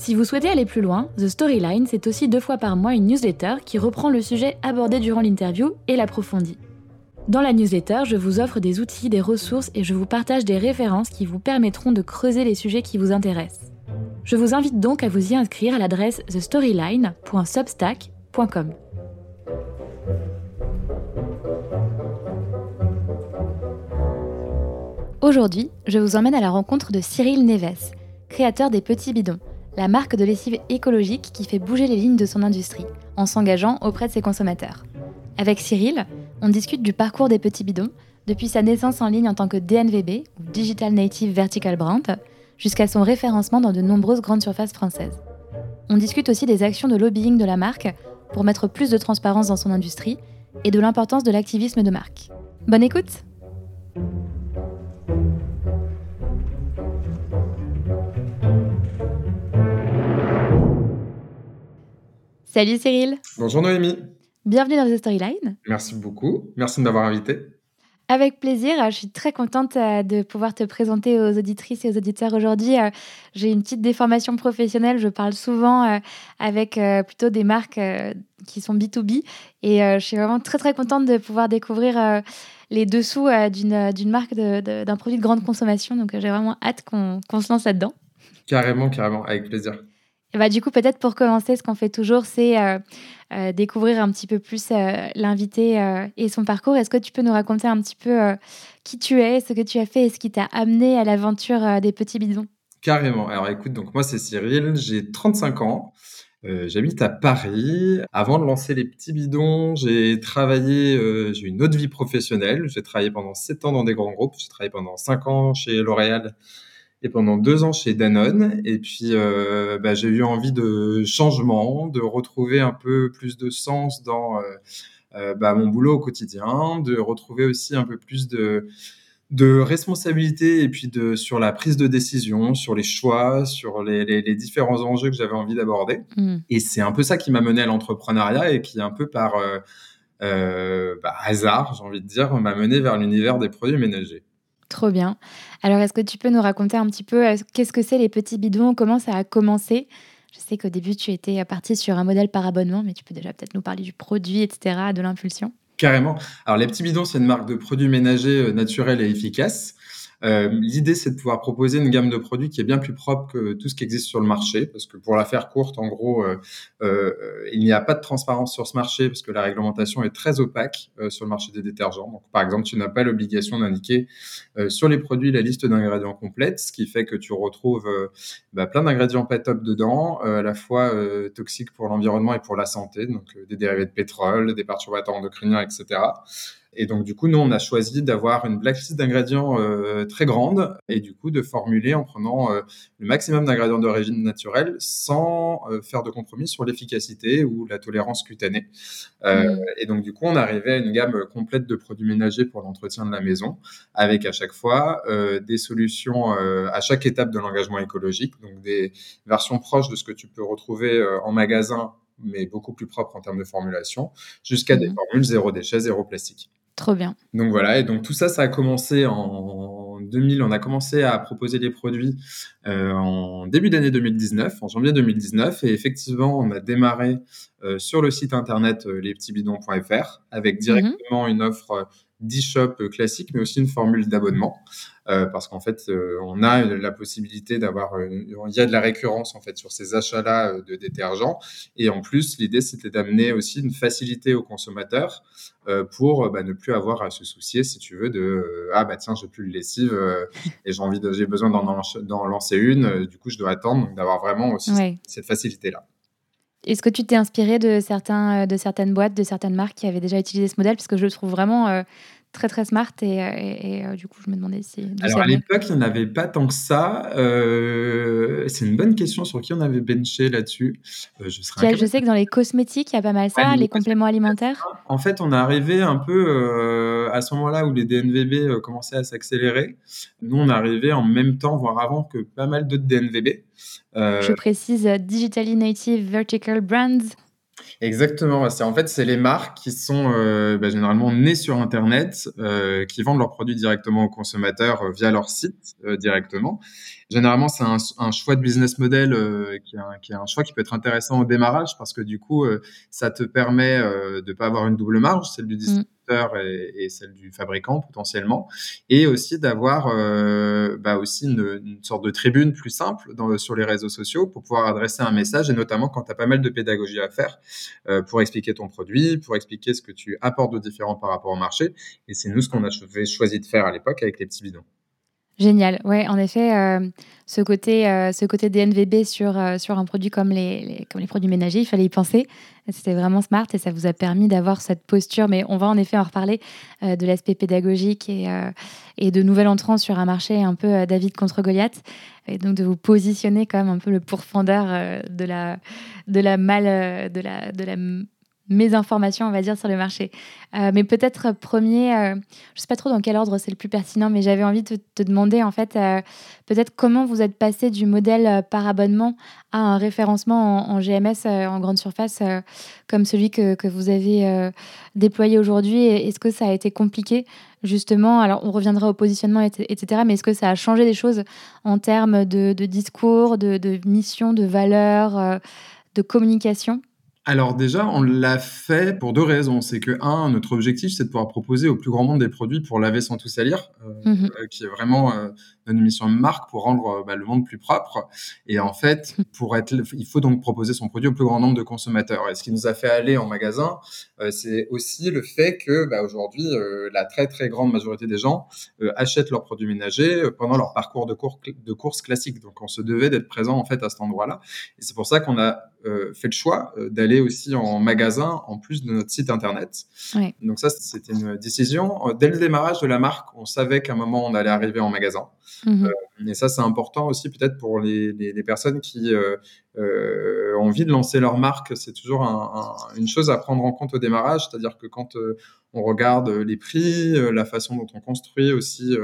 Si vous souhaitez aller plus loin, The Storyline, c'est aussi deux fois par mois une newsletter qui reprend le sujet abordé durant l'interview et l'approfondit. Dans la newsletter, je vous offre des outils, des ressources et je vous partage des références qui vous permettront de creuser les sujets qui vous intéressent. Je vous invite donc à vous y inscrire à l'adresse thestoryline.substack.com. Aujourd'hui, je vous emmène à la rencontre de Cyril Neves, créateur des Petits Bidons, la marque de lessive écologique qui fait bouger les lignes de son industrie en s'engageant auprès de ses consommateurs. Avec Cyril, on discute du parcours des Petits Bidons, depuis sa naissance en ligne en tant que DNVB, ou Digital Native Vertical Brand, jusqu'à son référencement dans de nombreuses grandes surfaces françaises. On discute aussi des actions de lobbying de la marque pour mettre plus de transparence dans son industrie et de l'importance de l'activisme de marque. Bonne écoute Salut Cyril Bonjour Noémie Bienvenue dans The Storyline Merci beaucoup, merci de m'avoir invité. Avec plaisir. Je suis très contente euh, de pouvoir te présenter aux auditrices et aux auditeurs aujourd'hui. Euh, j'ai une petite déformation professionnelle. Je parle souvent euh, avec plutôt des marques qui sont B2B. Et je suis vraiment très, très contente de pouvoir découvrir les dessous d'une marque, d'un produit de grande consommation. Donc, j'ai vraiment hâte qu'on se lance là-dedans. Carrément, carrément, avec plaisir. Et bah, du coup, peut-être pour commencer, ce qu'on fait toujours, c'est euh, euh, découvrir un petit peu plus euh, l'invité et son parcours. Est-ce que tu peux nous raconter un petit peu qui tu es, ce que tu as fait et ce qui t'a amené à l'aventure des petits bidons? Carrément. Alors écoute, donc moi c'est Cyril, j'ai 35 ans. J'habite à Paris. Avant de lancer les petits bidons, j'ai travaillé, j'ai eu une autre vie professionnelle. J'ai travaillé pendant 7 ans dans des grands groupes. J'ai travaillé pendant 5 ans chez L'Oréal et pendant deux ans chez Danone. Et puis, euh, bah, j'ai eu envie de changement, de retrouver un peu plus de sens dans euh, euh, bah, mon boulot au quotidien, de retrouver aussi un peu plus de de responsabilité et puis de sur la prise de décision, sur les choix, sur les, les, différents enjeux que j'avais envie d'aborder. Mmh. Et c'est un peu ça qui m'a mené à l'entrepreneuriat et qui un peu par euh, bah, hasard, j'ai envie de dire, m'a mené vers l'univers des produits ménagers. Trop bien. Alors, est-ce que tu peux nous raconter un petit peu euh, qu'est-ce que c'est les petits bidons? Comment ça a commencé? Je sais qu'au début, tu étais parti sur un modèle par abonnement, mais tu peux déjà peut-être nous parler du produit, etc., de l'impulsion. Carrément. Alors, les petits bidons, c'est une marque de produits ménagers euh, naturels et efficaces. Euh, l'idée, c'est de pouvoir proposer une gamme de produits qui est bien plus propre que tout ce qui existe sur le marché, parce que pour la faire courte, en gros, euh, euh, il n'y a pas de transparence sur ce marché, parce que la réglementation est très opaque sur le marché des détergents. Donc, par exemple, tu n'as pas l'obligation d'indiquer sur les produits la liste d'ingrédients complète, ce qui fait que tu retrouves bah, plein d'ingrédients pas top dedans, à la fois toxiques pour l'environnement et pour la santé, donc des dérivés de pétrole, des perturbateurs endocriniens, etc. Et donc, du coup, nous, on a choisi d'avoir une blacklist d'ingrédients euh, très grande et du coup de formuler en prenant euh, le maximum d'ingrédients d'origine naturelle sans euh, faire de compromis sur l'efficacité ou la tolérance cutanée. Mm. Et donc, du coup, on arrivait à une gamme complète de produits ménagers pour l'entretien de la maison avec à chaque fois des solutions à chaque étape de l'engagement écologique, donc des versions proches de ce que tu peux retrouver en magasin mais beaucoup plus propres en termes de formulation, jusqu'à des mm. formules zéro déchet, zéro plastique. Trop bien. Donc voilà, et donc tout ça, ça a commencé en 2000. On a commencé à proposer des produits euh, en début d'année 2019, en janvier 2019, et effectivement, on a démarré euh, sur le site internet euh, lespetitsbidons.fr avec mhm. directement une offre d'e-shop classique, mais aussi une formule d'abonnement. Euh, parce qu'en fait, euh, on a la possibilité d'avoir, euh, il y a de la récurrence en fait sur ces achats-là de détergents, et en plus, l'idée c'était d'amener aussi une facilité aux consommateurs pour bah, ne plus avoir à se soucier, si tu veux, de ah bah tiens, j'ai plus le lessive et j'ai envie, j'ai besoin d'en lancer une, du coup je dois attendre, donc d'avoir vraiment aussi cette facilité-là. Est-ce que tu t'es inspiré de, certains, de certaines boîtes, de certaines marques qui avaient déjà utilisé ce modèle? Parce que je le trouve vraiment très très smart et, et, du coup je me demandais si. Alors à l'époque il n'y en avait pas tant que ça. c'est une bonne question sur qui on avait benché là-dessus. je, je sais que dans les cosmétiques il y a pas mal ça, les, compléments alimentaires. En fait on est arrivé un peu à ce moment-là où les DNVB commençaient à s'accélérer. Nous on est arrivé en même temps voire avant que pas mal d'autres DNVB. je précise Digitally Native Vertical Brands. Exactement. En fait c'est les marques qui sont euh, bah, généralement nées sur Internet, euh, qui vendent leurs produits directement aux consommateurs euh, via leur site directement. Généralement, c'est un, un, choix de business model qui, est un, qui, est un, choix qui peut être intéressant au démarrage parce que du coup, ça te permet de pas avoir une double marge, celle du et, celle du fabricant potentiellement, et aussi d'avoir euh, bah aussi une, sorte de tribune plus simple sur les réseaux sociaux pour pouvoir adresser un message, et notamment quand tu as pas mal de pédagogie à faire euh, pour expliquer ton produit, pour expliquer ce que tu apportes de différent par rapport au marché. Et c'est nous ce qu'on a choisi de faire à l'époque avec les petits bidons. Génial. Ouais, en effet, euh, ce côté, euh, ce côté DNVB sur, euh, sur un produit comme les, comme les produits ménagers, il fallait y penser. C'était vraiment smart et ça vous a permis d'avoir cette posture. Mais on va en effet en reparler de l'aspect pédagogique et, et de nouvel entrant sur un marché un peu David contre Goliath. Et donc de vous positionner comme un peu le pourfendeur de la, de la mal, de la, de la mes informations, on va dire, sur le marché. Euh, mais peut-être premier, euh, je ne sais pas trop dans quel ordre c'est le plus pertinent, mais j'avais envie de te demander, en fait, euh, peut-être comment vous êtes passé du modèle par abonnement à un référencement en, GMS en grande surface comme celui que, que vous avez déployé aujourd'hui. Est-ce que ça a été compliqué, justement? Alors, on reviendra au positionnement, etc., mais est-ce que ça a changé des choses en termes de, discours, de, de mission, de valeur, de communication? Alors déjà, on l'a fait pour deux raisons. C'est que, un, notre objectif, c'est de pouvoir proposer au plus grand nombre des produits pour laver sans tout salir, euh, mmh euh, qui est vraiment euh, une mission de marque pour rendre bah, le monde plus propre. Et en fait, pour être, il faut donc proposer son produit au plus grand nombre de consommateurs. Et ce qui nous a fait aller en magasin, c'est aussi le fait que bah, aujourd'hui, la très très grande majorité des gens achètent leurs produits ménagers pendant leur parcours de, cours, de course classique. Donc, on se devait d'être présent en fait à cet endroit-là. Et c'est pour ça qu'on a fait le choix d'aller aussi en magasin en plus de notre site internet. Donc ça, c'était une décision. Dès le démarrage de la marque, on savait qu'à un moment, on allait arriver en magasin. Mhm. Euh, et ça, c'est important aussi peut-être pour les, les, personnes qui euh, euh, ont envie de lancer leur marque. C'est toujours une chose à prendre en compte au démarrage, c'est-à-dire que quand on regarde les prix, la façon dont on construit aussi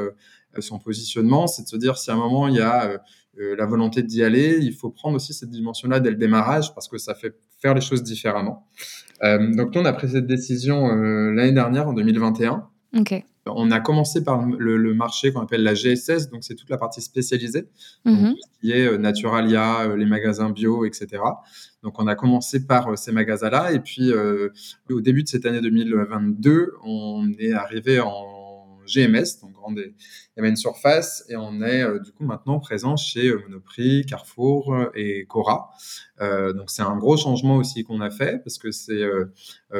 son positionnement, c'est de se dire si à un moment il y a la volonté d'y aller, il faut prendre aussi cette dimension-là dès le démarrage parce que ça fait faire les choses différemment. Donc nous, on a pris cette décision l'année dernière, en 2021. On a commencé par le, marché qu'on appelle la GSS, donc c'est toute la partie spécialisée, mhm. tout ce qui est euh, Naturalia, les magasins bio, etc. Donc on a commencé par ces magasins-là, et puis au début de cette année 2022, on est arrivé en GMS, donc grande il y avait une surface et on est euh, du coup maintenant présent chez euh, Monoprix, Carrefour euh, et Cora. donc c'est un gros changement aussi qu'on a fait parce que c'est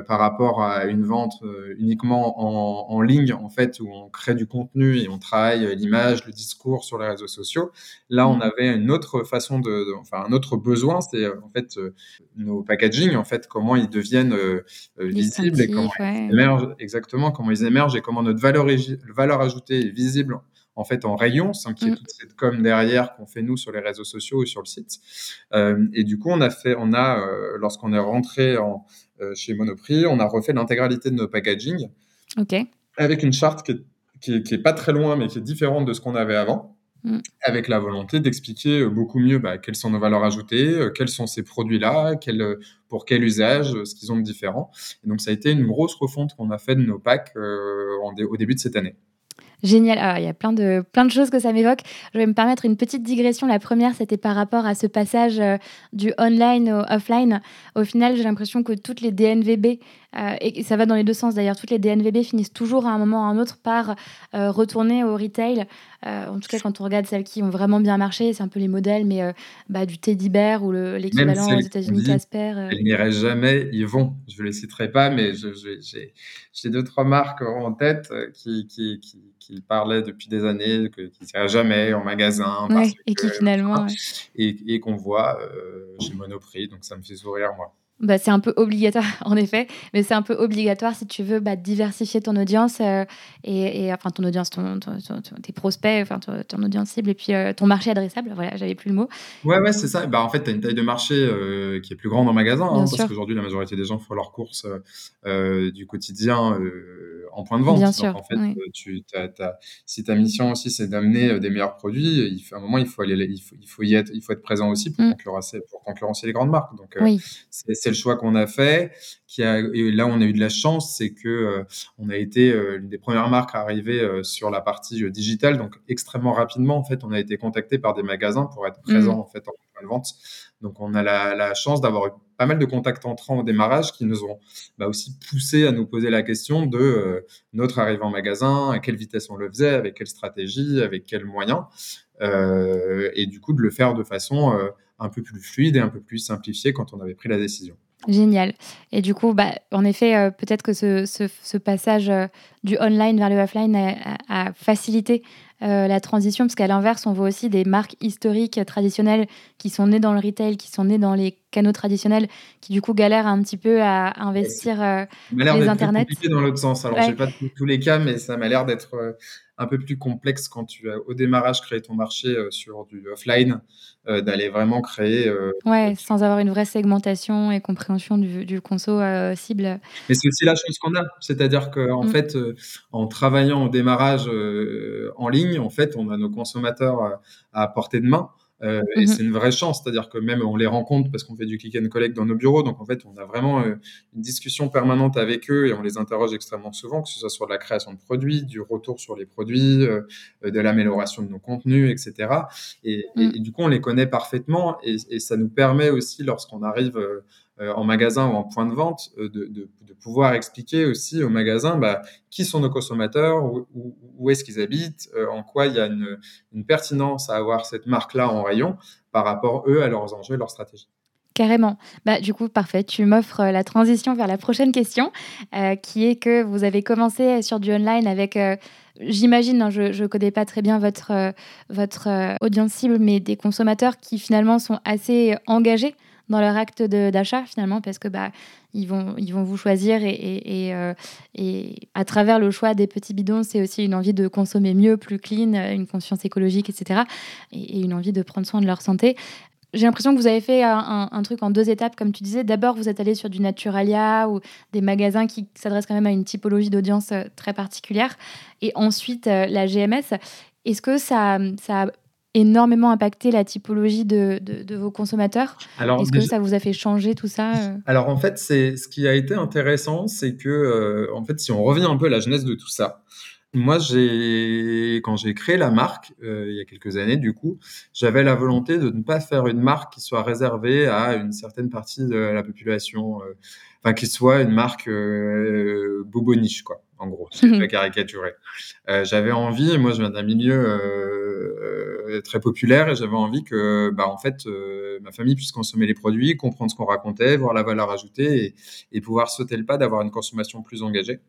par rapport à une vente uniquement en, en, ligne en fait où on crée du contenu et on travaille l'image, le discours sur les réseaux sociaux. Là on mmh. avait une autre façon de, enfin un autre besoin, c'est en fait nos packaging en fait comment ils deviennent visibles et comment ils émergent exactement comment ils émergent et comment notre valeur valeur ajoutée est visible en fait en rayon, sans qu'il y ait mm. toute cette com derrière qu'on fait nous sur les réseaux sociaux ou sur le site. Euh, et du coup, on a fait, on a, euh, lorsqu'on est rentré en, euh, chez Monoprix, on a refait l'intégralité de nos packaging. Ok. Avec une charte qui est, qui, pas très loin, mais qui est différente de ce qu'on avait avant. Mm. Avec la volonté d'expliquer beaucoup mieux bah, quelles sont nos valeurs ajoutées, quels sont ces produits-là, quel, pour quel usage, ce qu'ils ont de différent. Et donc, ça a été une grosse refonte qu'on a fait de nos packs au début de cette année. Génial. Ah, il y a plein de, plein de choses que ça m'évoque. Je vais me permettre une petite digression. La première, c'était par rapport à ce passage euh, du online au offline. Au final, j'ai l'impression que toutes les DNVB, euh, et ça va dans les deux sens d'ailleurs, toutes les DNVB finissent toujours à un moment ou à un autre par euh, retourner au retail. en tout cas, quand on regarde celles qui ont vraiment bien marché, c'est un peu les modèles, mais bah, du Teddy Bear ou l'équivalent aux États-Unis Casper. Elles n'iraient jamais, ils vont. Je ne les citerai pas, mais j'ai deux, trois marques en tête qui, qui, qui qui parlait depuis des années, qui ne jamais en magasin. et qui finalement. Et, qu'on voit euh, chez Monoprix, donc ça me fait sourire, moi. Bah, c'est un peu obligatoire, en effet, mais c'est un peu obligatoire si tu veux bah, diversifier ton audience euh, et, enfin ton audience, ton, tes prospects, enfin ton, audience cible et puis euh, ton marché adressable. Voilà, j'avais plus le mot. Ouais, ouais, c'est ça. Bah, en fait, tu as une taille de marché euh, qui est plus grande en magasin, hein, parce qu'aujourd'hui, la majorité des gens font leurs courses du quotidien en point de vente. Bien sûr, en fait, tu, si ta mission aussi, c'est d'amener des meilleurs produits, il faut, à un moment, il faut, aller, il faut, il faut y être, il faut être présent aussi pour, mm. concurrencer, pour concurrencer les grandes marques. Donc, oui. c'est c'est le choix qu'on a fait. Qui a, et là, on a eu de la chance, c'est que euh, on a été euh, l'une des premières marques à arriver euh, sur la partie digitale, donc extrêmement rapidement. En fait, on a été contacté par des magasins pour être présent mmh. en fait en de vente. Donc, on a la, chance d'avoir eu pas mal de contacts entrants au démarrage qui nous ont bah, aussi poussé à nous poser la question de notre arrivée en magasin, à quelle vitesse on le faisait, avec quelle stratégie, avec quels moyens, et du coup de le faire de façon un peu plus fluide et un peu plus simplifiée quand on avait pris la décision. Génial. Et du coup, bah, en effet, euh, peut-être que ce, passage euh, du online vers le offline a, facilité euh, la transition, parce qu'à l'inverse, on voit aussi des marques historiques traditionnelles qui sont nées dans le retail, qui sont nées dans les canaux traditionnels, qui du coup galèrent un petit peu à investir les internets. compliqué dans l'autre sens. Alors, je j'ai pas tous les cas, mais ça m'a l'air d'être un peu plus complexe quand tu as au démarrage créé ton marché euh, sur du offline, euh, d'aller vraiment créer. Euh, ouais, sans avoir une vraie segmentation et compréhension du, du conso cible. Mais c'est aussi la chance qu'on a, c'est-à-dire qu'en en mm. fait, en travaillant au démarrage en ligne, en fait, on a nos consommateurs à portée de main. Euh, et mmh c'est une vraie chance, c'est-à-dire que même on les rencontre parce qu'on fait du click and collect dans nos bureaux, donc en fait on a vraiment euh, une discussion permanente avec eux et on les interroge extrêmement souvent, que ce soit sur la création de produits, du retour sur les produits, euh, de l'amélioration de nos contenus, etc. Et, et, du coup on les connaît parfaitement et, et ça nous permet aussi lorsqu'on arrive euh, en magasin ou en point de vente, euh, de, de, pouvoir expliquer aussi au magasin bah, qui sont nos consommateurs, où, où, est-ce qu'ils habitent, euh, en quoi il y a une, une pertinence à avoir cette marque-là en rayon par rapport, eux, à leurs enjeux leurs stratégies. Carrément. Bah, du coup, parfait. Tu m'offres la transition vers la prochaine question, euh, qui est que vous avez commencé sur du online avec, j'imagine, hein, je ne connais pas très bien votre, votre audience cible, mais des consommateurs qui finalement sont assez engagés dans leur acte d'achat finalement parce que bah ils vont ils vont vous choisir et, et, et, euh, à travers le choix des petits bidons c'est aussi une envie de consommer mieux plus clean une conscience écologique etc et, une envie de prendre soin de leur santé j'ai l'impression que vous avez fait un, truc en deux étapes, comme tu disais. D'abord, vous êtes allé sur du Naturalia ou des magasins qui s'adressent quand même à une typologie d'audience euh, très particulière. Et ensuite, euh, la GMS. Est-ce que ça, ça a énormément impacté la typologie de, de, vos consommateurs Est-ce que ça vous a fait changer tout ça euh Alors en fait, c'est ce qui a été intéressant, c'est que euh, en fait, si on revient un peu à la jeunesse de tout ça, moi, j'ai quand j'ai créé la marque euh, il y a quelques années, du coup, j'avais la volonté de ne pas faire une marque qui soit réservée à une certaine partie de la population, enfin qui soit une marque bobo niche, quoi. En gros, c'est très caricaturé. j'avais envie, moi, je viens d'un milieu euh, très populaire et j'avais envie que, bah, en fait, euh, ma famille puisse consommer les produits, comprendre ce qu'on racontait, voir la valeur ajoutée et, et pouvoir sauter le pas d'avoir une consommation plus engagée.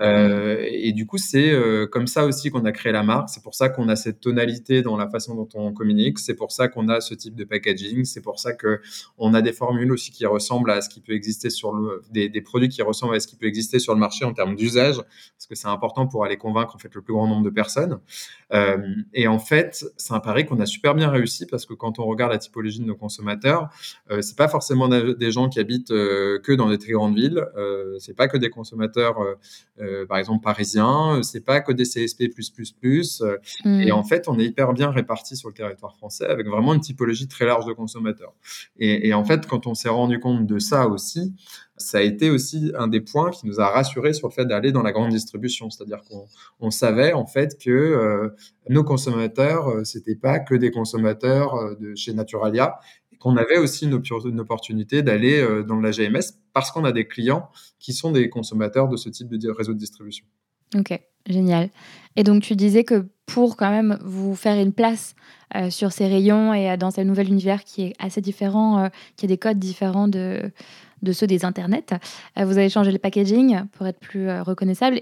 Euh, et du coup, c'est euh, comme ça aussi qu'on a créé la marque. C'est pour ça qu'on a cette tonalité dans la façon dont on communique. C'est pour ça qu'on a ce type de packaging. C'est pour ça que on a des formules aussi qui ressemblent à ce qui peut exister sur le, des, des produits qui ressemblent à ce qui peut exister sur le marché en termes d'usage, parce que c'est important pour aller convaincre en fait le plus grand nombre de personnes. Euh, et en fait, c'est un pari qu'on a super bien réussi parce que quand on regarde la typologie de nos consommateurs, euh, c'est pas forcément des gens qui habitent euh, que dans des très grandes villes. Euh, c'est pas que des consommateurs euh, par exemple parisien, euh, c'est pas que des CSP+++. Euh, mm. Et en fait, on est hyper bien répartis sur le territoire français avec vraiment une typologie très large de consommateurs. Et, et en fait, quand on s'est rendu compte de ça aussi, ça a été aussi un des points qui nous a rassurés sur le fait d'aller dans la grande distribution. C'est-à-dire qu'on on savait en fait que euh, nos consommateurs, euh, c'était pas que des consommateurs de chez Naturalia, qu'on avait aussi une, une opportunité d'aller euh, dans la GMS parce qu'on a des clients qui sont des consommateurs de ce type de réseau de distribution. Ok, génial. Et donc tu disais que pour quand même vous faire une place euh, sur ces rayons et euh, dans ce nouvel univers qui est assez différent, qui a des codes différents de, de ceux des internets, vous avez changé le packaging pour être plus reconnaissable.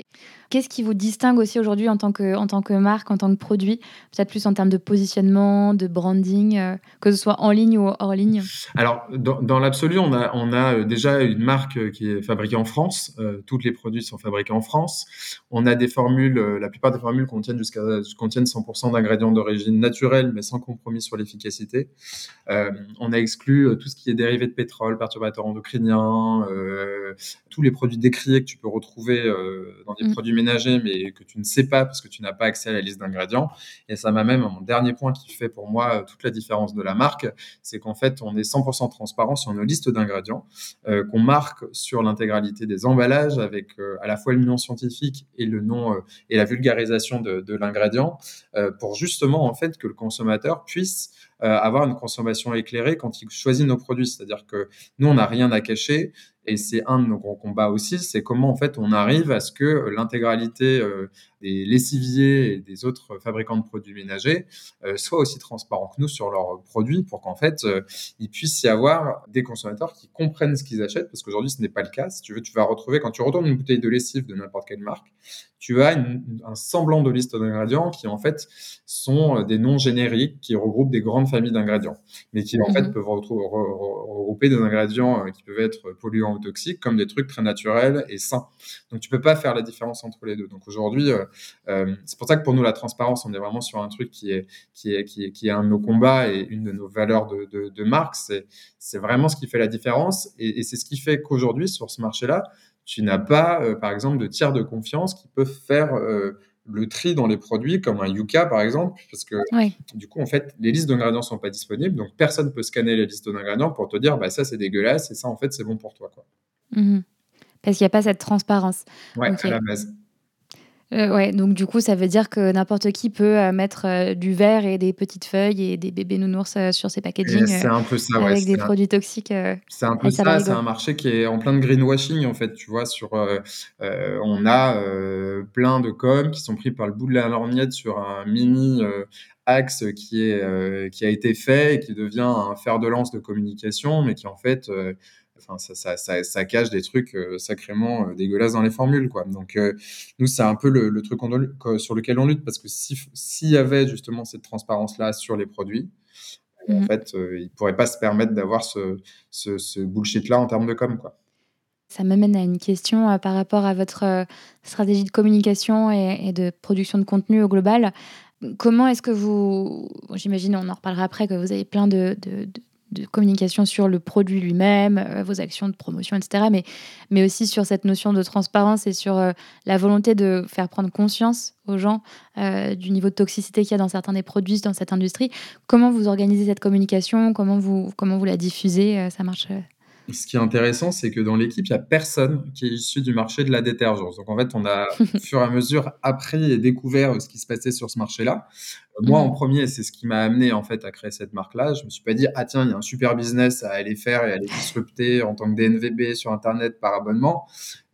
Qu'est-ce qui vous distingue aussi aujourd'hui en, tant que, en tant que marque, en tant que produit Peut-être plus en termes de positionnement, de branding, euh, que ce soit en ligne ou hors ligne? Alors, dans, l'absolu, on a, on a euh, déjà une marque euh, qui est fabriquée en France. tous les produits sont fabriqués en France. On a des formules, la plupart des formules contiennent, jusqu'à, contiennent 100% d'ingrédients d'origine naturelle, mais sans compromis sur l'efficacité. on a exclu tout ce qui est dérivé de pétrole, perturbateurs endocriniens, tous les produits décriés que tu peux retrouver dans des mm. produits mais que tu ne sais pas parce que tu n'as pas accès à la liste d'ingrédients. Et ça m'amène à mon dernier point qui fait pour moi euh, toute la différence de la marque, c'est qu'en fait, on est 100% transparent sur nos listes d'ingrédients, euh, qu'on marque sur l'intégralité des emballages avec euh, à la fois le nom scientifique et le nom et la vulgarisation de, de l'ingrédient, pour justement en fait que le consommateur puisse avoir une consommation éclairée quand il choisit nos produits. C'est-à-dire que nous, on n'a rien à cacher. Et c'est un de nos gros combats aussi, c'est comment on arrive à ce que l'intégralité euh, des lessiviers et des autres fabricants de produits ménagers euh, soient aussi transparents que nous sur leurs produits pour qu'en fait euh, il puisse y avoir des consommateurs qui comprennent ce qu'ils achètent parce qu'aujourd'hui ce n'est pas le cas. Si tu veux, tu vas retrouver quand tu retournes une bouteille de lessive de n'importe quelle marque, tu as un semblant de liste d'ingrédients qui en fait sont des noms génériques qui regroupent des grandes familles d'ingrédients, mais qui en fait mmh peuvent regrouper des ingrédients qui peuvent être polluants toxiques comme des trucs très naturels et sains. Donc tu peux pas faire la différence entre les deux. Donc aujourd'hui, euh, euh, c'est pour ça que pour nous la transparence, on est vraiment sur un truc qui est qui est qui est, qui est un de nos combats et une de nos valeurs de, de, marque. C'est c'est vraiment ce qui fait la différence et, c'est ce qui fait qu'aujourd'hui sur ce marché-là, tu n'as pas, euh, par exemple, de tiers de confiance qui peuvent faire le tri dans les produits, comme un Yuka par exemple, parce que du coup, en fait, les listes d'ingrédients sont pas disponibles, donc personne ne peut scanner les listes d'ingrédients pour te dire, bah ça c'est dégueulasse et ça en fait c'est bon pour toi. Quoi. Mmh parce qu'il n'y a pas cette transparence. Ouais, à la base. Euh, ouais, donc du coup, ça veut dire que n'importe qui peut euh, mettre euh, du verre et des petites feuilles et des bébés nounours sur ses packaging. C'est un peu ça, Avec des produits toxiques. c'est un peu ça, c'est un marché qui est en plein de greenwashing, en fait. Tu vois, sur, on a plein de coms qui sont pris par le bout de la lorgnette sur un mini axe qui, est, qui a été fait et qui devient un fer de lance de communication, mais qui en fait enfin, ça, ça, ça, cache des trucs euh, sacrément euh, dégueulasses dans les formules, quoi. Donc, euh, nous, c'est un peu le, truc sur lequel on lutte parce que s'il y avait justement cette transparence-là sur les produits, en mmh. fait, ils ne pourraient pas se permettre d'avoir ce, ce, bullshit-là en termes de com, quoi. Ça m'amène à une question par rapport à votre stratégie de communication et, de production de contenu au global. Comment est-ce que vous, j'imagine, on en reparlera après, que vous avez plein de, de communication sur le produit lui-même, euh, vos actions de promotion, etc. Mais, mais aussi sur cette notion de transparence et sur euh, la volonté de faire prendre conscience aux gens euh, du niveau de toxicité qu'il y a dans certains des produits dans cette industrie. Comment vous organisez cette communication? Comment vous, comment vous la diffusez? Ça marche ce qui est intéressant, c'est que dans l'équipe, il n'y a personne qui est issu du marché de la détergence. Donc en fait, on a au fur et à mesure appris et découvert ce qui se passait sur ce marché-là. Euh, moi, en mm. premier, c'est ce qui m'a amené en fait à créer cette marque-là. Je me suis pas dit ah tiens, il y a un super business à aller faire et à aller disrupter en tant que DNVB sur Internet par abonnement.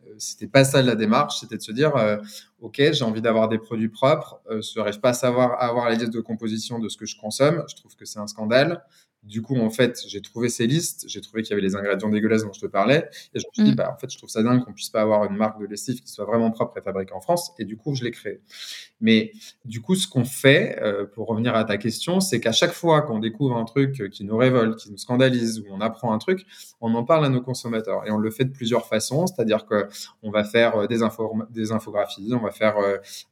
Euh, c'était pas ça la démarche, c'était de se dire euh, ok, j'ai envie d'avoir des produits propres. je n'arrive pas à savoir avoir la liste de composition de ce que je consomme. Je trouve que c'est un scandale. Du coup, en fait, j'ai trouvé ces listes, j'ai trouvé qu'il y avait les ingrédients dégueulasses dont je te parlais, et je me suis dit, mm. bah, en fait, je trouve ça dingue qu'on puisse pas avoir une marque de lessive qui soit vraiment propre et fabriquée en France, et du coup, je l'ai créée. Mais du coup, ce qu'on fait, euh, pour revenir à ta question, c'est qu'à chaque fois qu'on découvre un truc qui nous révolte, qui nous scandalise, ou on apprend un truc, on en parle à nos consommateurs, et on le fait de plusieurs façons, c'est-à-dire que on va faire euh, des, des infographies, on va faire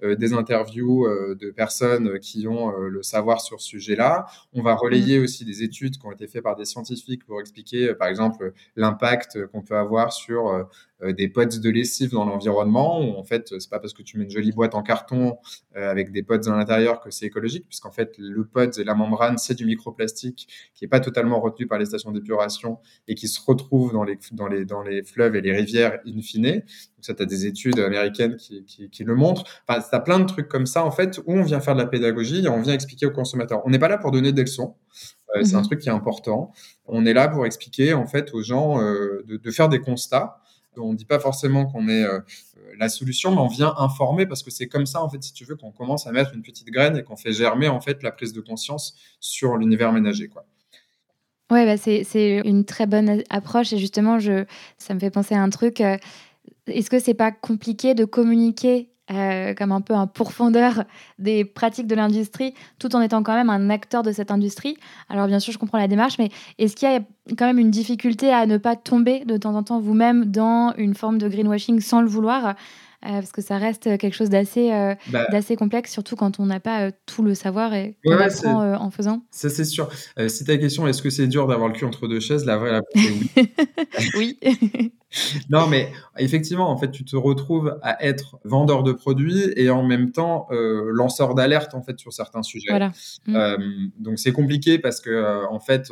euh, des interviews de personnes qui ont le savoir sur ce sujet-là, on va relayer mm. aussi des études qui ont été faites par des scientifiques pour expliquer, par exemple, l'impact qu'on peut avoir sur des pods de lessive dans l'environnement, où en fait, c'est pas parce que tu mets une jolie boîte en carton avec des pods à l'intérieur que c'est écologique, puisqu'en fait, le pod et la membrane, c'est du microplastique qui est pas totalement retenu par les stations d'épuration et qui se retrouve dans les, dans les, dans les fleuves et les rivières in fine. Donc ça, tu as des études américaines qui, qui, qui le montrent. Enfin, tu as plein de trucs comme ça, en fait, où on vient faire de la pédagogie et on vient expliquer aux consommateurs. On n'est pas là pour donner des leçons. Euh, c'est un mhm. truc qui est important. On est là pour expliquer en fait aux gens euh, de, faire des constats. On ne dit pas forcément qu'on est euh, la solution, mais on vient informer parce que c'est comme ça en fait, si tu veux, qu'on commence à mettre une petite graine et qu'on fait germer en fait la prise de conscience sur l'univers ménager, quoi. Ouais, bah c'est une très bonne approche et justement, je, ça me fait penser à un truc. Est-ce que c'est pas compliqué de communiquer euh, comme un peu un pourfondeur des pratiques de l'industrie, tout en étant quand même un acteur de cette industrie. Alors bien sûr, je comprends la démarche, mais est-ce qu'il y a quand même une difficulté à ne pas tomber de temps en temps vous-même dans une forme de greenwashing sans le vouloir euh, parce que ça reste quelque chose d'assez euh, bah complexe, surtout quand on n'a pas euh, tout le savoir et qu'on apprend en faisant? Ça, c'est sûr. si ta question, est-ce que c'est dur d'avoir le cul entre deux chaises La vraie réponse est oui. oui. non, mais effectivement, en fait, tu te retrouves à être vendeur de produits et en même temps euh, lanceur d'alerte en fait sur certains sujets. Voilà. Mmh. Euh, donc c'est compliqué parce que euh, en fait,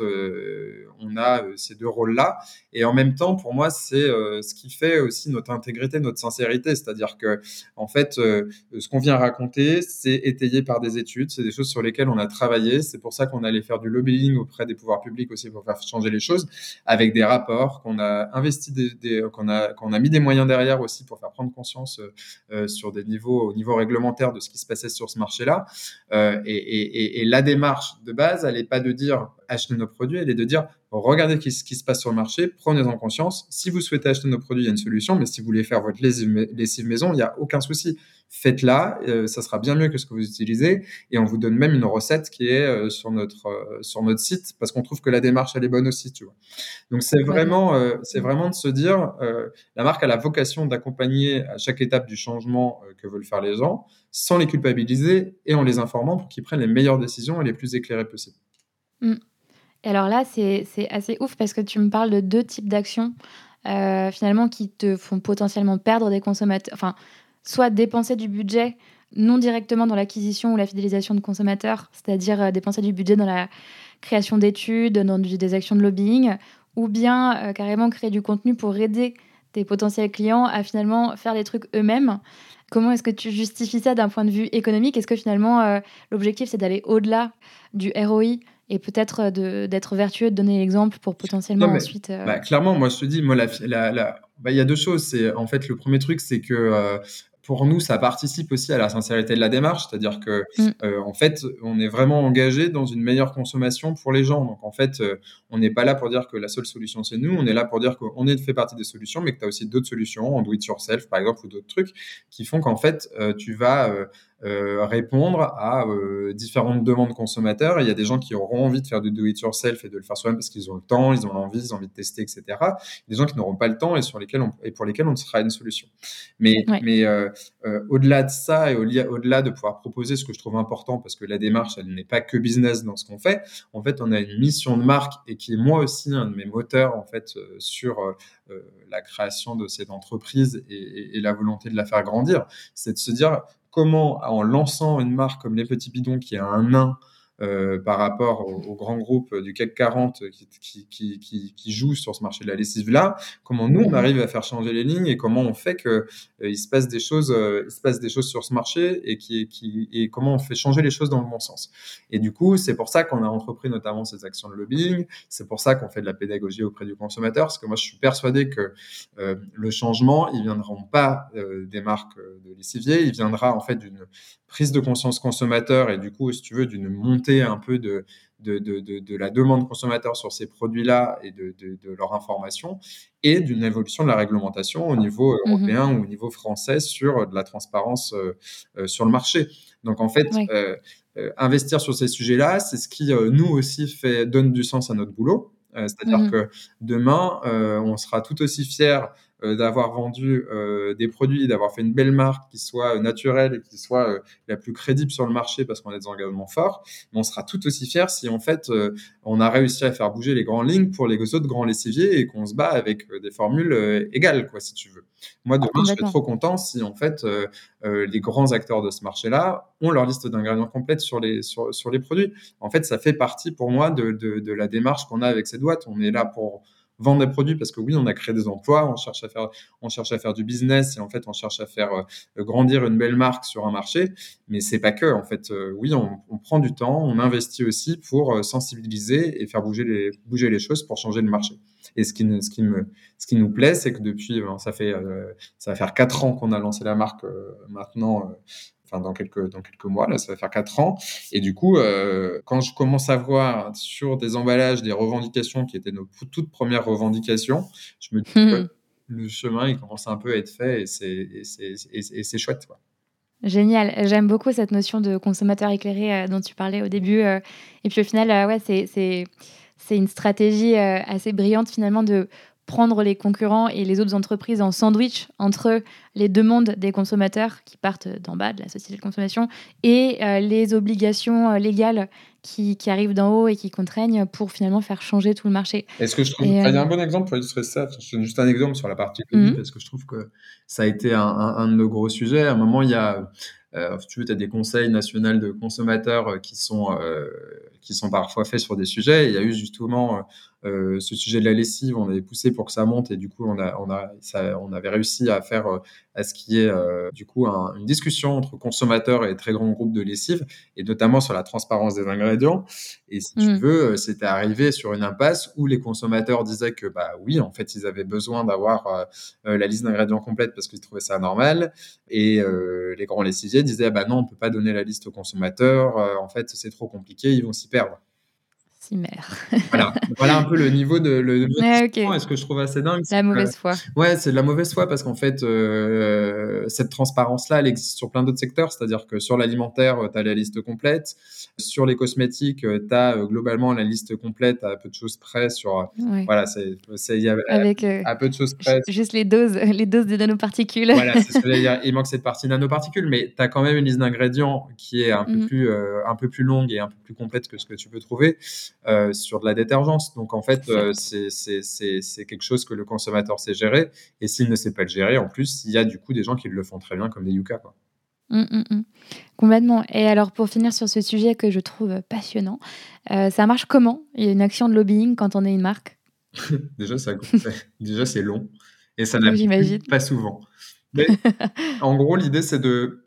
on a ces deux rôles-là et en même temps, pour moi, c'est ce qui fait aussi notre intégrité, notre sincérité. C'est-à-dire que en fait, ce qu'on vient raconter, c'est étayé par des études, c'est des choses sur lesquelles on a travaillé. C'est pour ça qu'on allait faire du lobbying auprès des pouvoirs publics aussi pour faire changer les choses avec des rapports qu'on a investi des euh, qu'on a, qu'on a mis des moyens derrière aussi pour faire prendre conscience euh, euh, sur des niveaux, au niveau réglementaire de ce qui se passait sur ce marché-là. et, la démarche de base, elle n'est pas de dire acheter nos produits, elle est de dire regardez ce qui se passe sur le marché, prenez-en conscience. Si vous souhaitez acheter nos produits, il y a une solution, mais si vous voulez faire votre lessive maison, il n'y a aucun souci faites-la, euh, ça sera bien mieux que ce que vous utilisez, et on vous donne même une recette qui est euh, sur notre euh, sur notre site parce qu'on trouve que la démarche elle est bonne aussi, tu vois. Donc c'est vraiment c'est vraiment de se dire la marque a la vocation d'accompagner à chaque étape du changement que veulent faire les gens, sans les culpabiliser et en les informant pour qu'ils prennent les meilleures décisions et les plus éclairées possibles. Mmh. Et alors là, c'est assez ouf parce que tu me parles de deux types d'actions finalement qui te font potentiellement perdre des consommateurs, enfin soit dépenser du budget non directement dans l'acquisition ou la fidélisation de consommateurs, c'est-à-dire euh, dépenser du budget dans la création d'études, dans des actions de lobbying, ou bien euh, carrément créer du contenu pour aider tes potentiels clients à finalement faire des trucs eux-mêmes. Comment est-ce que tu justifies ça d'un point de vue économique? Est-ce que finalement euh, l'objectif c'est d'aller au-delà du ROI et peut-être d'être vertueux, de donner l'exemple pour potentiellement ensuite. Bah, clairement, moi je te dis, moi, bah, il y a deux choses. C'est en fait le premier truc, c'est que pour nous, ça participe aussi à la sincérité de la démarche, c'est-à-dire que mm. euh, en fait, on est vraiment engagé dans une meilleure consommation pour les gens. Donc en fait, euh, on n'est pas là pour dire que la seule solution c'est nous, on est là pour dire qu'on est fait partie des solutions, mais que tu as aussi d'autres solutions, en do it yourself par exemple ou d'autres trucs qui font qu'en fait, euh, tu vas euh, répondre à euh, différentes demandes consommateurs. il y a des gens qui auront envie de faire du do-it-yourself et de le faire soi-même parce qu'ils ont le temps, ils ont l'envie, ils ont envie de tester, etc. des gens qui n'auront pas le temps et, sur lesquels on, et pour lesquels on sera une solution. Mais, mais euh, au-delà de ça et au-delà de pouvoir proposer ce que je trouve important, parce que la démarche, elle n'est pas que business dans ce qu'on fait. En fait, on a une mission de marque et qui est moi aussi un de mes moteurs en fait sur la création de cette entreprise et, et la volonté de la faire grandir. C'est de se dire comment, en lançant une marque comme Les Petits Bidons, qui a un nain euh, par rapport aux, grands groupes du CAC 40 qui, qui, qui, qui, jouent sur ce marché de la lessive-là, comment nous, on arrive à faire changer les lignes et comment on fait que euh, il, se passe des choses, euh, il se passe des choses sur ce marché et, qui, qui, et comment on fait changer les choses dans le bon sens. Et du coup, c'est pour ça qu'on a entrepris notamment ces actions de lobbying, c'est pour ça qu'on fait de la pédagogie auprès du consommateur, parce que moi, je suis persuadé que le changement, il viendra pas des marques de lessivier, il viendra en fait d'une prise de conscience consommateur et du coup, si tu veux, d'une montée un peu de, de, de, de, la demande consommateur sur ces produits-là et de, leur information et d'une évolution de la réglementation au niveau mmh européen ou au niveau français sur de la transparence euh, euh, sur le marché. Donc en fait, euh, investir sur ces sujets-là, c'est ce qui nous aussi fait donne du sens à notre boulot. C'est-à-dire mmh que demain, on sera tout aussi fiers d'avoir vendu euh, des produits, d'avoir fait une belle marque qui soit naturelle et qui soit euh, la plus crédible sur le marché parce qu'on a des engagements forts, mais on sera tout aussi fier si en fait on a réussi à faire bouger les grandes lignes pour les autres grands lessiviers et qu'on se bat avec des formules égales, quoi, si tu veux. Moi, demain, je serais trop content si en fait les grands acteurs de ce marché-là ont leur liste d'ingrédients complète sur les sur, sur, les produits. En fait, ça fait partie pour moi de, de, de la démarche qu'on a avec cette boîte. On est là pour vendre des produits parce que oui, on a créé des emplois, on cherche à faire, on cherche à faire du business et en fait, on cherche à faire euh, grandir une belle marque sur un marché. Mais c'est pas que, en fait, euh, oui, on, on, prend du temps, on investit aussi pour euh, sensibiliser et faire bouger les, bouger les choses pour changer le marché. Et ce qui, ce qui, me, ce qui nous plaît, c'est que depuis, ça fait, ça va faire quatre ans qu'on a lancé la marque maintenant enfin dans quelques dans quelques mois là ça va faire quatre ans et du coup euh, quand je commence à voir sur des emballages des revendications qui étaient nos toutes premières revendications je me dis que le chemin il commence un peu à être fait et c'est c'est chouette quoi. Génial. J'aime beaucoup cette notion de consommateur éclairé dont tu parlais au début. et puis au final, ouais, c'est une stratégie assez brillante finalement de prendre les concurrents et les autres entreprises en sandwich entre les demandes des consommateurs qui partent d'en bas de la société de consommation et euh, les obligations euh, légales qui, qui, arrivent d'en haut et qui contraignent pour finalement faire changer tout le marché. Est-ce que je trouve... Il y a un euh, bon exemple pour illustrer ça. Juste un exemple sur la partie mmh. parce que je trouve que ça a été un, un, de nos gros sujets. À un moment, il y a... tu veux, tu as des conseils nationaux de consommateurs qui sont, qui sont parfois faits sur des sujets. il y a eu justement euh, ce sujet de la lessive, on avait poussé pour que ça monte et du coup, on, a, on, a, ça, on avait réussi à faire euh, à ce qui est euh, du coup une discussion entre consommateurs et très grands groupes de lessive et notamment sur la transparence des ingrédients. Et si tu mm. veux, c'était arrivé sur une impasse où les consommateurs disaient que bah oui, en fait, ils avaient besoin d'avoir la liste d'ingrédients complète parce qu'ils trouvaient ça normal. Et les grands lessiviers disaient bah non, on peut pas donner la liste aux consommateurs. en fait, c'est trop compliqué, ils vont s'y perdre voilà. voilà un peu le niveau de le Est-ce que je trouve assez dingue La mauvaise foi. Ouais, c'est de la mauvaise foi parce qu'en fait, euh, cette transparence-là, elle existe sur plein d'autres secteurs. C'est-à-dire que sur l'alimentaire, tu as la liste complète. Sur les cosmétiques, tu as globalement la liste complète à peu de choses près. Sur, Voilà, c'est avec euh, à peu de choses près. Juste les doses, les doses des nanoparticules. Voilà, c'est ce que. Il manque cette partie nanoparticules, mais tu as quand même une liste d'ingrédients qui est un, peu mm. plus, euh, un peu plus longue et un peu plus complète que ce que tu peux trouver. Euh, sur de la détergence. Donc en fait, euh, c'est quelque chose que le consommateur sait gérer. Et s'il ne sait pas le gérer, en plus, il y a du coup des gens qui le font très bien, comme des Yuka. Quoi. Mmh, mmh, mmh. Complètement. Et alors, pour finir sur ce sujet que je trouve passionnant, euh, ça marche comment Il y a une action de lobbying quand on est une marque? Déjà, ça, déjà c'est long et ça n'arrive pas souvent. Mais en gros, l'idée, c'est de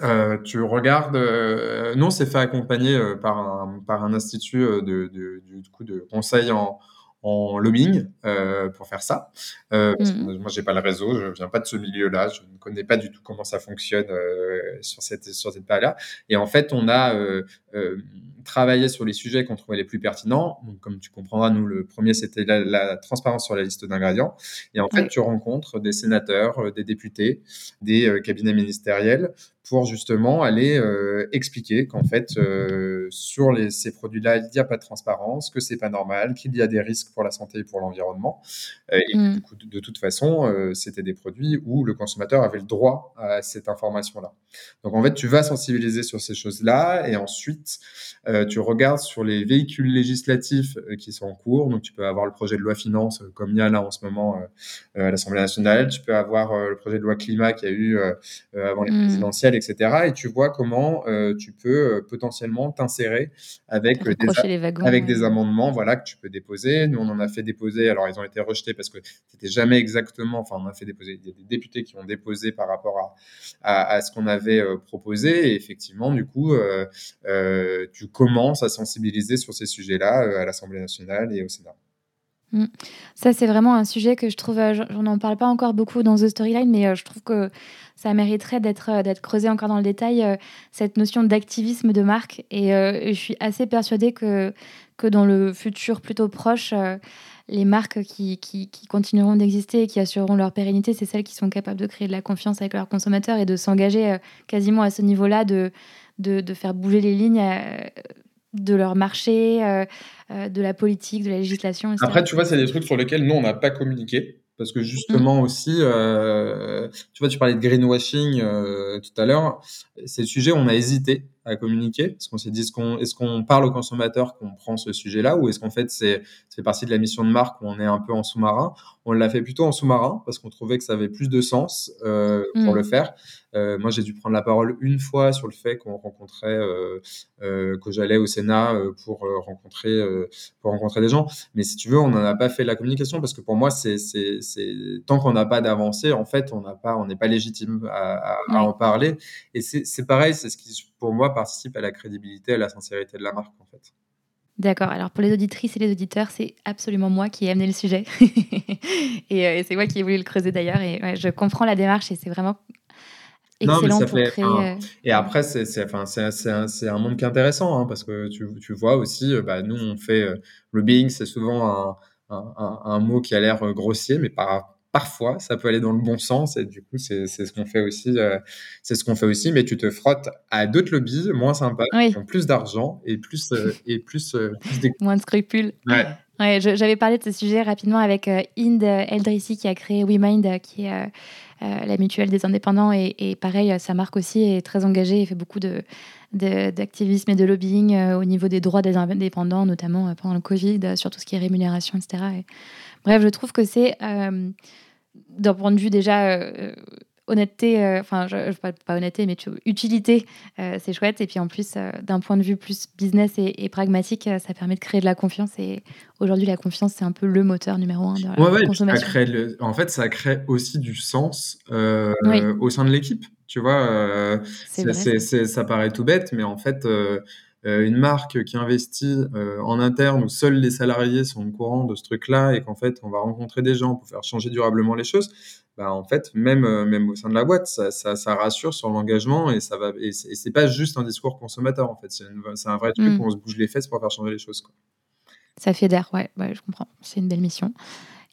euh, tu regardes, euh, nous on s'est fait accompagner euh, par, un, par un institut de, de, du coup, de conseil en, en lobbying pour faire ça. Parce que mmh. moi, j'ai pas le réseau, je viens pas de ce milieu-là, je ne connais pas du tout comment ça fonctionne sur cette sur cette période-là. Et en fait, on a travailler sur les sujets qu'on trouvait les plus pertinents. Donc, comme tu comprendras, nous, le premier, c'était la, transparence sur la liste d'ingrédients. Et en fait, tu rencontres des sénateurs, euh, des députés, des euh, cabinets ministériels pour justement aller euh, expliquer qu'en fait, sur les, ces produits-là, il n'y a pas de transparence, que c'est pas normal, qu'il y a des risques pour la santé et pour l'environnement. et mmh. du coup, de, de, toute façon, c'était des produits où le consommateur avait le droit à cette information-là. Donc, en fait, tu vas sensibiliser sur ces choses-là et ensuite, euh, tu regardes sur les véhicules législatifs euh, qui sont en cours. Donc, tu peux avoir le projet de loi finance, euh, comme il y a là en ce moment à l'Assemblée nationale. Tu peux avoir le projet de loi climat qu'il y a eu avant les mmh. présidentielles, etc. Et tu vois comment tu peux potentiellement t'insérer avec, des, avec des amendements voilà, que tu peux déposer. Nous, on en a fait déposer. Alors, ils ont été rejetés parce que c'était jamais exactement. Enfin, on a fait déposer. Il y a des députés qui ont déposé par rapport à, à, ce qu'on avait proposé. Et effectivement, du coup, tu commence à sensibiliser sur ces sujets-là euh, à l'Assemblée nationale et au Sénat. Mm. Ça, c'est vraiment un sujet que je trouve, euh, j'en n'en parle pas encore beaucoup dans The Storyline, mais euh, je trouve que ça mériterait d'être d'être creusé encore dans le détail, cette notion d'activisme de marque. Et, je suis assez persuadée que, que dans le futur plutôt proche, les marques qui, qui, qui continueront d'exister et qui assureront leur pérennité, c'est celles qui sont capables de créer de la confiance avec leurs consommateurs et de s'engager quasiment à ce niveau-là de de, faire bouger les lignes euh, de leur marché, euh, euh, de la politique, de la législation. Après, tu vois, c'est des trucs sur lesquels nous, on n'a pas communiqué. Parce que justement mm. aussi, tu vois, tu parlais de greenwashing tout à l'heure. C'est le sujet où on a hésité à communiquer Est-ce qu'on s'est dit, est-ce qu'on, parle aux consommateurs qu'on prend ce sujet-là? Ou est-ce qu'en fait c'est, fait partie de la mission de marque où on est un peu en sous-marin? On l'a fait plutôt en sous-marin parce qu'on trouvait que ça avait plus de sens euh, pour mm. le faire. Euh, moi, j'ai dû prendre la parole une fois sur le fait qu'on rencontrait, euh, euh que j'allais au Sénat pour rencontrer, pour rencontrer des gens. Mais si tu veux, on n'en a pas fait la communication parce que pour moi, c'est, c'est, c'est tant qu'on n'a pas d'avancée, en fait, on n'a pas, on n'est pas légitime à, à, en parler. Et c'est, c'est pareil, c'est ce qui pour moi, participe à la crédibilité, à la sincérité de la marque, en fait. D'accord. Alors pour les auditrices et les auditeurs, c'est absolument moi qui ai amené le sujet. Euh, et, c'est moi qui ai voulu le creuser d'ailleurs. Et je comprends la démarche et c'est vraiment excellent pour créer. Euh, et après, c'est enfin, un, un, monde qui est intéressant hein, parce que tu, tu, vois aussi, euh, bah, nous, on fait le being, c'est souvent un, mot qui a l'air grossier, mais par, parfois, ça peut aller dans le bon sens et du coup, c'est ce qu'on fait aussi. c'est ce qu'on fait aussi, mais tu te frottes à d'autres lobbies moins sympas, qui ont plus d'argent et plus et plus, moins de scrupules. Ouais. J'avais parlé de ce sujet rapidement avec Inde Eldrissi qui a créé WeMind, qui est la mutuelle des indépendants. Et, pareil, sa marque aussi est très engagée et fait beaucoup de, d'activisme et de lobbying euh, au niveau des droits des indépendants, notamment euh, pendant le Covid, euh, sur tout ce qui est rémunération, etc. bref, je trouve que c'est, d'un point de vue déjà honnêteté, enfin, pas, honnêteté, mais utilité, c'est chouette. Et puis en plus, d'un point de vue plus business et, pragmatique, ça permet de créer de la confiance. Et aujourd'hui, la confiance, c'est un peu le moteur numéro un de la consommation. en fait, ça crée aussi du sens au sein de l'équipe. Tu vois, euh, ça paraît tout bête, mais en fait, euh, euh, une marque qui investit en interne où seuls les salariés sont au courant de ce truc-là et qu'en fait, on va rencontrer des gens pour faire changer durablement les choses, bah, en fait, même, même au sein de la boîte, ça, ça, rassure sur l'engagement et ça va. Et c'est pas juste un discours consommateur, en fait. C'est un vrai truc mmh. où on se bouge les fesses pour faire changer les choses. Quoi. Ça fédère, ouais, ouais, je comprends. C'est une belle mission.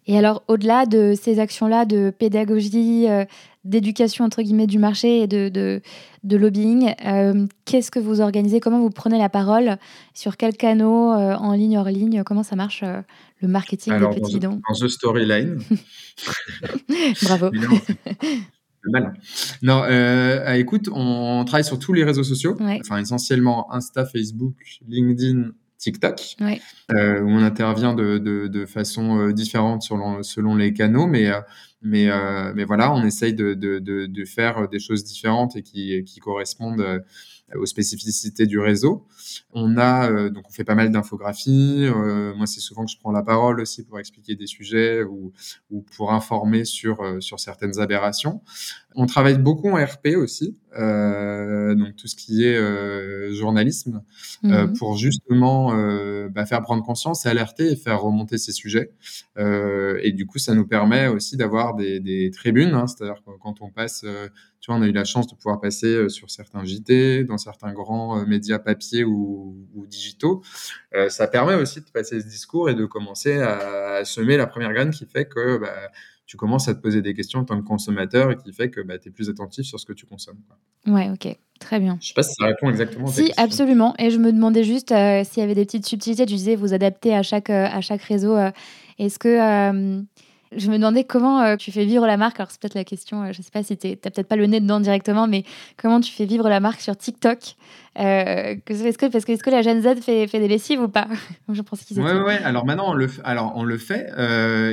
Et alors, au-delà de ces actions-là de pédagogie, euh, d'éducation, entre guillemets, du marché et de, de, lobbying, euh, qu'est-ce que vous organisez? Comment vous prenez la parole? Sur quels canaux euh, En ligne, hors ligne? Comment ça marche le marketing alors, des petits bidons? Dans The Storyline. Bravo. Mal. Non, écoute, on travaille sur tous les réseaux sociaux, enfin essentiellement Insta, Facebook, LinkedIn TikTok, euh, où on intervient de, de, de façon euh, différente selon, selon les canaux, mais, euh, mais, mais voilà, on essaye de, de, de, faire des choses différentes et qui, qui correspondent aux spécificités du réseau. On a euh, donc on fait pas mal d'infographies. Euh, moi, c'est souvent que je prends la parole aussi pour expliquer des sujets ou, ou pour informer sur euh, sur certaines aberrations. On travaille beaucoup en RP aussi, donc tout ce qui est journalisme, mhm. pour justement bah, faire prendre conscience, alerter et faire remonter ces sujets. et du coup, ça nous permet aussi d'avoir des, des tribunes, hein, c'est-à-dire quand on passe tu vois, on a eu la chance de pouvoir passer euh, sur certains JT, dans certains grands euh, médias papier ou, digitaux. Euh, ça permet aussi de passer ce discours et de commencer à, semer la première graine qui fait que bah, tu commences à te poser des questions en tant que consommateur et qui fait que bah, tu es plus attentif sur ce que tu consommes. Quoi. Ouais, ok, très bien. Je sais pas si ça répond exactement. À si, absolument. Et je me demandais juste s'il y avait des petites subtilités. Tu disais vous adaptez à chaque, à chaque réseau. Est-ce que je me demandais comment euh, tu fais vivre la marque. Alors, c'est peut-être la question, euh, je ne sais pas si tu n'as peut-être pas le nez dedans directement, mais comment tu fais vivre la marque sur TikTok euh, est-ce que, parce que, est-ce que la Gen Z fait, fait des lessives ou pas? Je pense qu'ils ouais, ouais, alors maintenant, on le, alors, on le fait.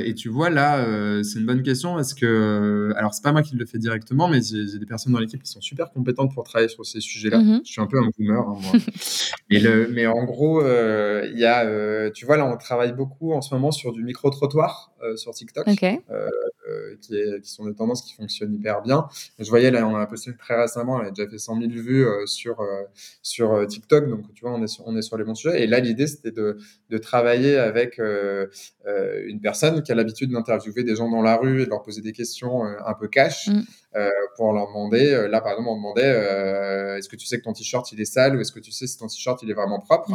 et tu vois, là, c'est une bonne question parce que, alors, c'est pas moi qui le fais directement, mais j'ai des personnes dans l'équipe qui sont super compétentes pour travailler sur ces sujets-là. Mm-hmm. Je suis un peu un boomer, hein, moi. mais, le, mais en gros, il y a, tu vois, là, on travaille beaucoup en ce moment sur du micro-trottoir sur TikTok. Euh, qui, est, qui, sont des tendances qui fonctionnent hyper bien. Je voyais là, on a posté très récemment, on a déjà fait 100 000 vues euh, sur euh, sur TikTok, donc tu vois, on est sur, on est sur les bons sujets. Et là, l'idée, c'était de, de travailler avec une personne qui a l'habitude d'interviewer des gens dans la rue et de leur poser des questions un peu cash. Mm. pour leur demander, là par exemple, on demandait est-ce que tu sais que ton t-shirt il est sale ou est-ce que tu sais si ton t-shirt il est vraiment propre?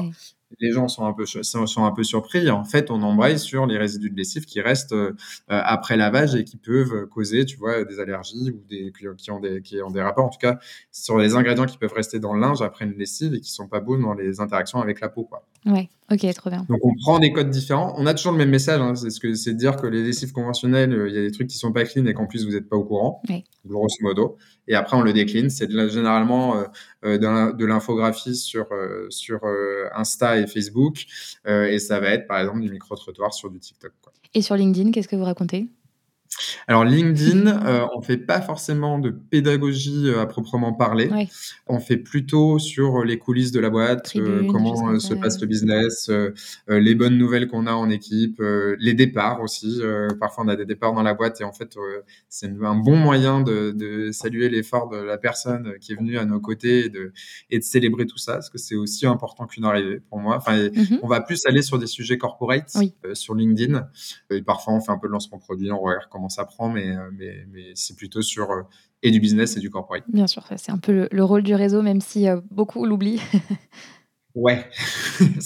Les gens sont un peu sont un peu surpris. En fait, on embraye sur les résidus de lessive qui restent euh, après lavage et qui peuvent causer, tu vois, des allergies ou des qui ont des qui ont des rapports. En tout cas, sur les ingrédients qui peuvent rester dans le linge après une lessive et qui sont pas beaux dans les interactions avec la peau, quoi. Ouais. Ok, trop bien. Donc on prend des codes différents. On a toujours le même message. Hein. c'est ce que c'est de dire que les lessives conventionnelles, euh, il y a des trucs qui sont pas clean et qu'en plus vous n'êtes pas au courant. Oui. Grosso modo. Et après on le décline. C'est généralement euh, euh, de l'infographie sur sur Insta et Facebook. et ça va être par exemple du micro trottoir sur du TikTok. Quoi. Et sur LinkedIn, qu'est-ce que vous racontez? Alors LinkedIn, euh, on fait pas forcément de pédagogie euh, à proprement parler. On fait plutôt sur les coulisses de la boîte, euh, comment se passe le business, les bonnes nouvelles qu'on a en équipe, les départs aussi. parfois on a des départs dans la boîte et en fait c'est un bon moyen de, saluer l'effort de la personne qui est venue à nos côtés et de, et de célébrer tout ça parce que c'est aussi important qu'une arrivée pour moi. Enfin, mm-hmm. on va plus aller sur des sujets corporate sur LinkedIn et parfois on fait un peu de lancement produit, on regarde comment ça prend, mais, euh, mais, mais c'est plutôt sur euh, et du business et du corporate. Bien sûr, c'est un peu le, rôle du réseau, même si euh, beaucoup l'oublient. Ouais,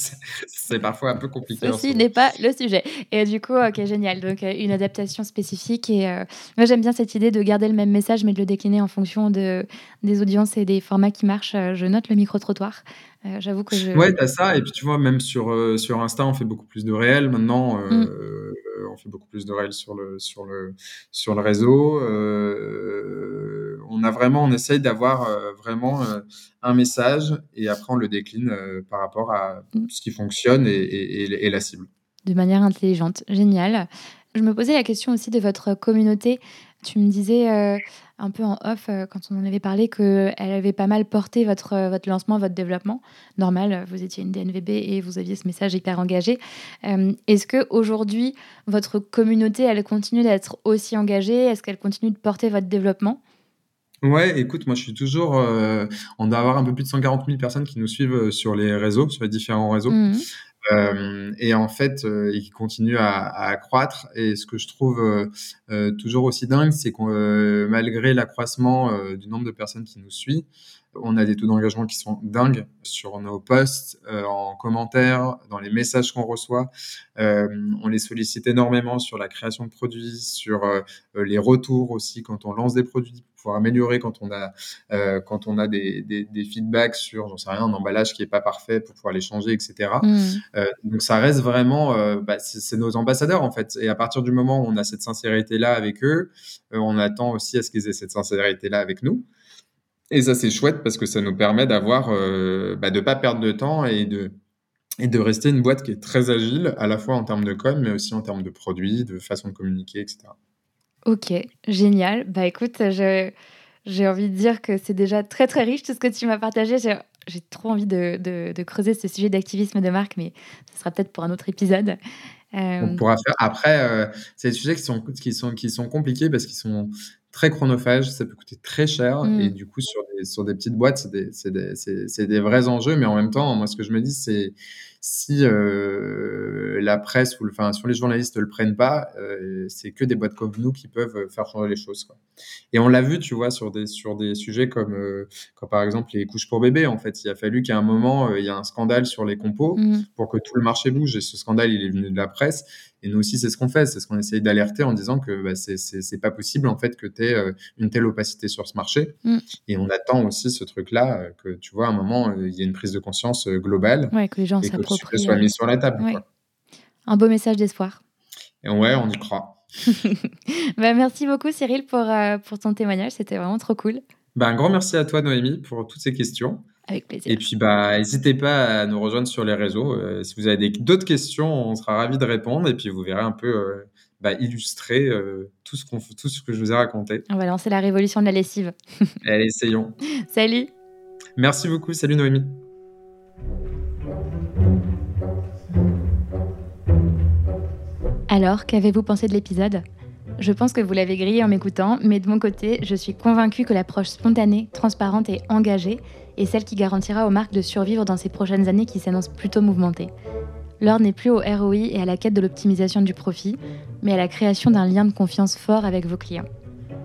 c'est parfois un peu compliqué Ceci n'est pas le sujet. Et du coup, OK, génial, donc heu, une adaptation spécifique et heu, moi j'aime bien cette idée de garder le même message, mais de le décliner en fonction de des audiences et des formats qui marchent, heu, je note le micro-trottoir. J'avoue que je Ouais, tu as ça. Et puis tu vois, même sur, sur Insta, on fait beaucoup plus de réels maintenant, heu, on fait beaucoup plus de réels sur le sur le sur le réseau, heu, on a vraiment on essaye d'avoir, heu, vraiment, heu, un message et après on le décline, heu, par rapport à Mmh. ce qui fonctionne et et et et la cible. De manière intelligente, génial. Je me posais la question aussi de votre communauté. Tu me disais, un peu en off, quand on en avait parlé, qu'elle avait pas mal porté votre, votre lancement, votre développement. Normal, vous étiez une DNVB et vous aviez ce message hyper engagé. Est-ce qu'aujourd'hui, votre communauté, elle continue d'être aussi engagée? Est-ce qu'elle continue de porter votre développement? Ouais, écoute, moi je suis toujours, heu, on doit avoir un peu plus de 140 000 personnes qui nous suivent, heu, sur les réseaux, sur les différents réseaux. Mmh mh. Hem et en fait, et qui continue à à accroître et ce que je trouve, toujours aussi dingue, c'est heu, malgré l'accroissement, du nombre de personnes qui nous suit, on a des taux d'engagement qui sont dingues sur nos posts, heu, en commentaire, dans les messages qu'on reçoit. Hem, on les sollicite énormément sur la création de produits, sur, heu, les retours aussi quand on lance des produits pour pouvoir améliorer quand on a, quand on a des des des feedbacks sur, j'en sais rien, un emballage qui est pas parfait pour pouvoir les changer et cetera. Mmh. Donc ça reste vraiment, bah, c'est nos ambassadeurs, en fait et à partir du moment où on a cette sincérité-là avec eux, on attend aussi à ce qu'ils aient cette sincérité-là avec nous et ça, c'est chouette parce que ça nous permet d'avoir, heu, bah, de pas perdre de temps et de et de rester une boîte qui est très agile, à la fois en termes de com, mais aussi en termes de produits, de façon de communiquer et cetera. OK, génial. Bah, écoute, j'ai envie de dire que c'est déjà très, très riche tout ce que tu m'as partagé. J'ai trop envie de de de creuser ce sujet d'activisme de marque, mais ce sera peut-être pour un autre épisode. On Hem, pourra faire après, heu, c'est des sujets qui sont qui sont qui sont compliqués parce qu'ils sont très chronophages, ça peut coûter très cher et mmh, du coup sur des sur des petites boîtes, c'est des c'est des c'est c'est des vrais enjeux, mais en même temps, moi ce que je me dis, c'est si, heu, la presse ou le enfin, si les journalistes le prennent pas, heu, c'est que des boîtes comme nous qui peuvent, faire changer les choses, quoi. Et on l'a vu, tu vois, sur des sur des sujets comme, comme par exemple les couches pour bébés, en fait. Il a fallu qu'à un moment, il y a un scandale sur les compos mmh. pour que tout le marché bouge et ce scandale, il est venu de la presse et nous aussi, c'est ce qu'on fait, c'est ce qu'on essaye d'alerter en disant que, bah, c'est pas possible, en fait, que tu aies, heu, une telle opacité sur ce marché Mmh. et on attend aussi ce truc-là, heu, que, tu vois, à un moment, heu, il y ait une prise de conscience, globale Ouais, que les gens et que le sujet soit mis sur la table, ouais, quoi. un beau message d'espoir. Et ouais, on y croit. Bah, merci beaucoup Cyril pour, pour ton témoignage, c'était vraiment trop cool. Bah, un grand merci à toi, Noémie, pour toutes ces questions Avec plaisir. et puis, bah, hésitez pas à nous rejoindre sur les réseaux, heu, si vous avez d'autres questions, on sera ravis de répondre et puis vous verrez un peu, heu, bah, illustrer, heu, tout ce qu'on tout ce que je vous ai raconté. On va lancer la révolution de la lessive. Allez, essayons. Salut! Merci beaucoup, salut Noémie. Alors, qu'avez-vous pensé de l'épisode? Je pense que vous l'avez grillé en m'écoutant, mais de mon côté, je suis convaincue que l'approche spontanée, transparente et engagée est celle qui garantira aux marques de survivre dans ces prochaines années qui s'annoncent plutôt mouvementées. L'heure n'est plus au ROI et à la quête de l'optimisation du profit, mais à la création d'un lien de confiance fort avec vos clients.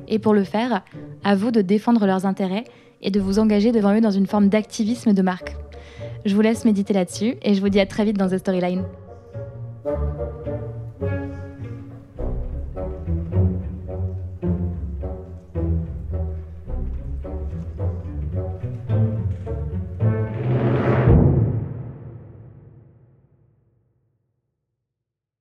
Et pour le faire, à vous de défendre leurs intérêts et de vous engager devant eux dans une forme d'activisme de marque. Je vous laisse méditer là-dessus et je vous dis à très vite dans The Storyline.